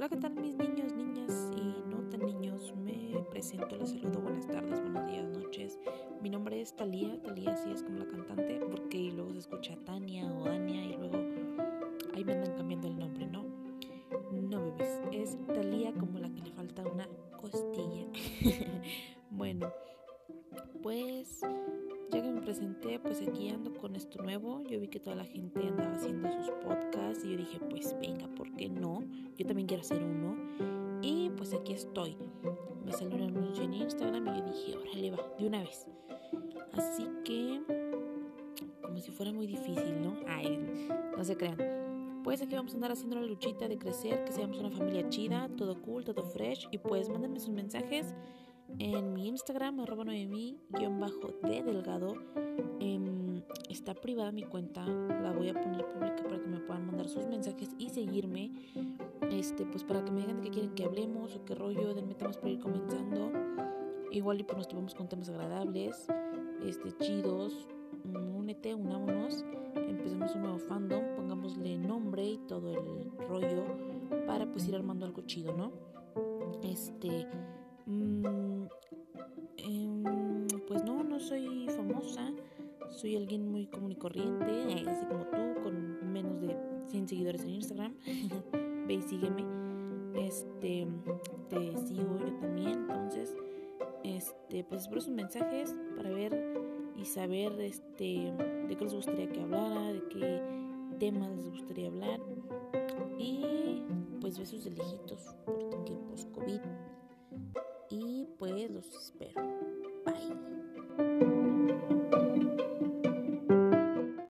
Hola, ¿qué tal mis niños, niñas y no tan niños? Me presento, les saludo, buenas tardes, buenos días, noches. Mi nombre es Talía, Talía sí es como la cantante, porque luego se escucha Tania o Ania y luego ahí me andan cambiando el nombre, ¿no? No bebés, es Talía como la que le falta una costilla. bueno, pues ya que me presenté, pues aquí ando con esto nuevo. Yo vi que toda la gente andaba haciendo sus podcasts y yo dije, pues venga, ¿por qué no? También quiero hacer uno. Y pues aquí estoy. Me salió un anuncio en Instagram y yo dije, órale, va, de una vez. Así que, como si fuera muy difícil, ¿no? Ay, no se crean. Pues aquí vamos a andar haciendo la luchita de crecer, que seamos una familia chida, todo cool, todo fresh. Y pues mándenme sus mensajes en mi Instagram, arroba noemí-de delgado. Em, está privada mi cuenta, la voy a poner pública para que me puedan mandar sus mensajes y seguirme. Este, pues para que me digan de qué quieren que hablemos o qué rollo, denme temas para ir comenzando. Igual y pues nos tomamos con temas agradables, este, chidos. Únete, unámonos, empecemos un nuevo fandom, pongámosle nombre y todo el rollo para pues ir armando algo chido, ¿no? Este, Mm, em, pues no, no soy famosa. Soy alguien muy común y corriente, así como tú, con menos de 100 seguidores en Instagram. Y sígueme. Este, te sigo yo también. Entonces, este, pues espero sus mensajes para ver y saber este, de qué les gustaría que hablara, de qué temas les gustaría hablar. Y pues besos de lejitos, porque pues COVID y pues los.